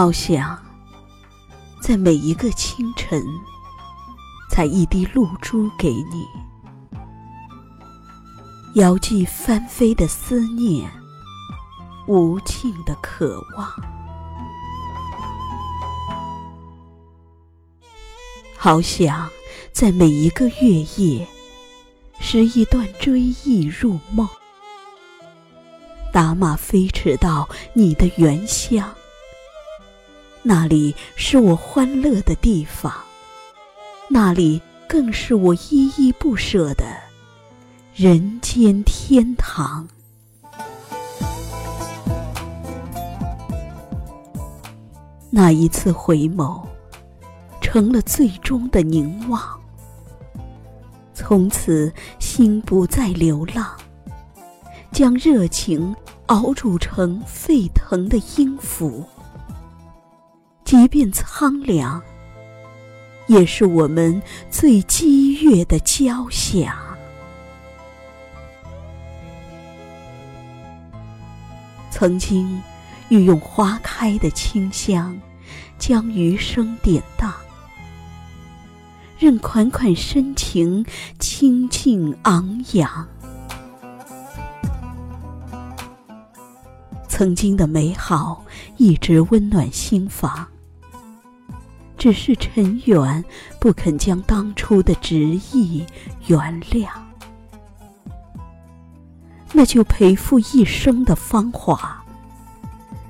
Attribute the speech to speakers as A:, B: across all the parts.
A: 好想在每一个清晨，采一滴露珠给你，遥寄翻飞的思念，无尽的渴望。好想在每一个月夜，拾一段追忆入梦，打马飞驰到你的原乡。那里是我欢乐的地方，那里更是我依依不舍的人间天堂。那一次回眸，成了最终的凝望。从此心不再流浪，将热情熬煮成沸腾的音符。即便苍凉，也是我们最激越的交响。曾经，欲用花开的清香，将余生典当，任款款深情清静昂扬。曾经的美好，一直温暖心房。只是尘缘不肯将当初的执意原谅，那就赔付一生的芳华，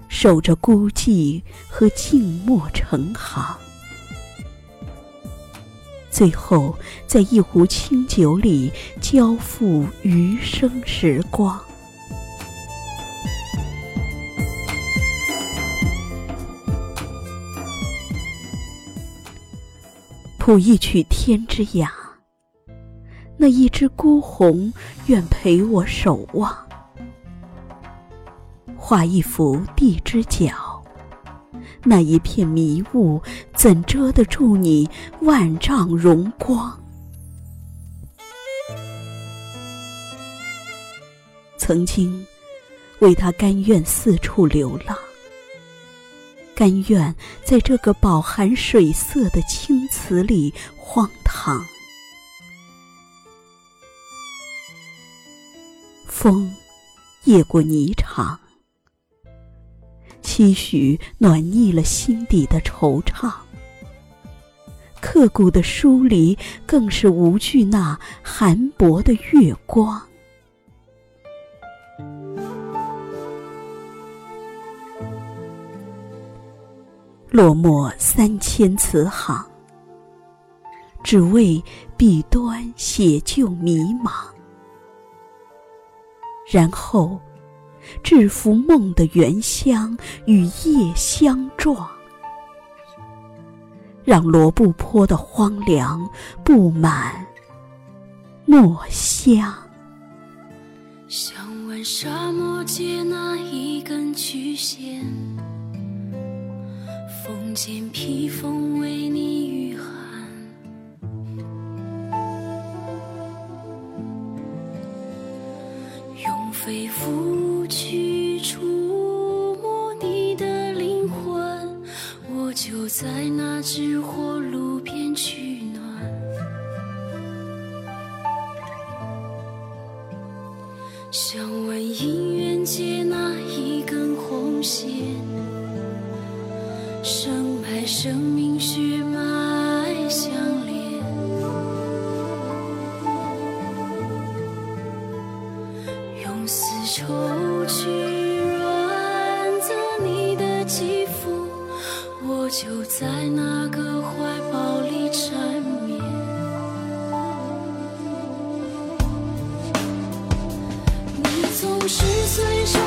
A: 守着孤寂和静默成行，最后在一壶清酒里交付余生时光。谱一曲天之涯，那一只孤鸿愿陪我守望；画一幅地之角，那一片迷雾怎遮得住你万丈荣光？曾经为他甘愿四处流浪。甘愿在这个饱含水色的青瓷里荒唐。风，夜过霓裳，期许暖腻了心底的惆怅。刻骨的疏离，更是无惧那寒薄的月光。落墨三千词行，只为笔端写就迷茫。然后，制服梦的原乡与夜相撞，让罗布泊的荒凉布满墨香。
B: 想问沙漠借那一根曲线。风间披风为你御寒，用肺腑去触摸你的灵魂，我就在那纸火炉边取暖。想问姻缘借那一根红线。生命血脉相连。用丝绸去润泽你的肌肤我就在那个怀抱里缠绵。你总是随手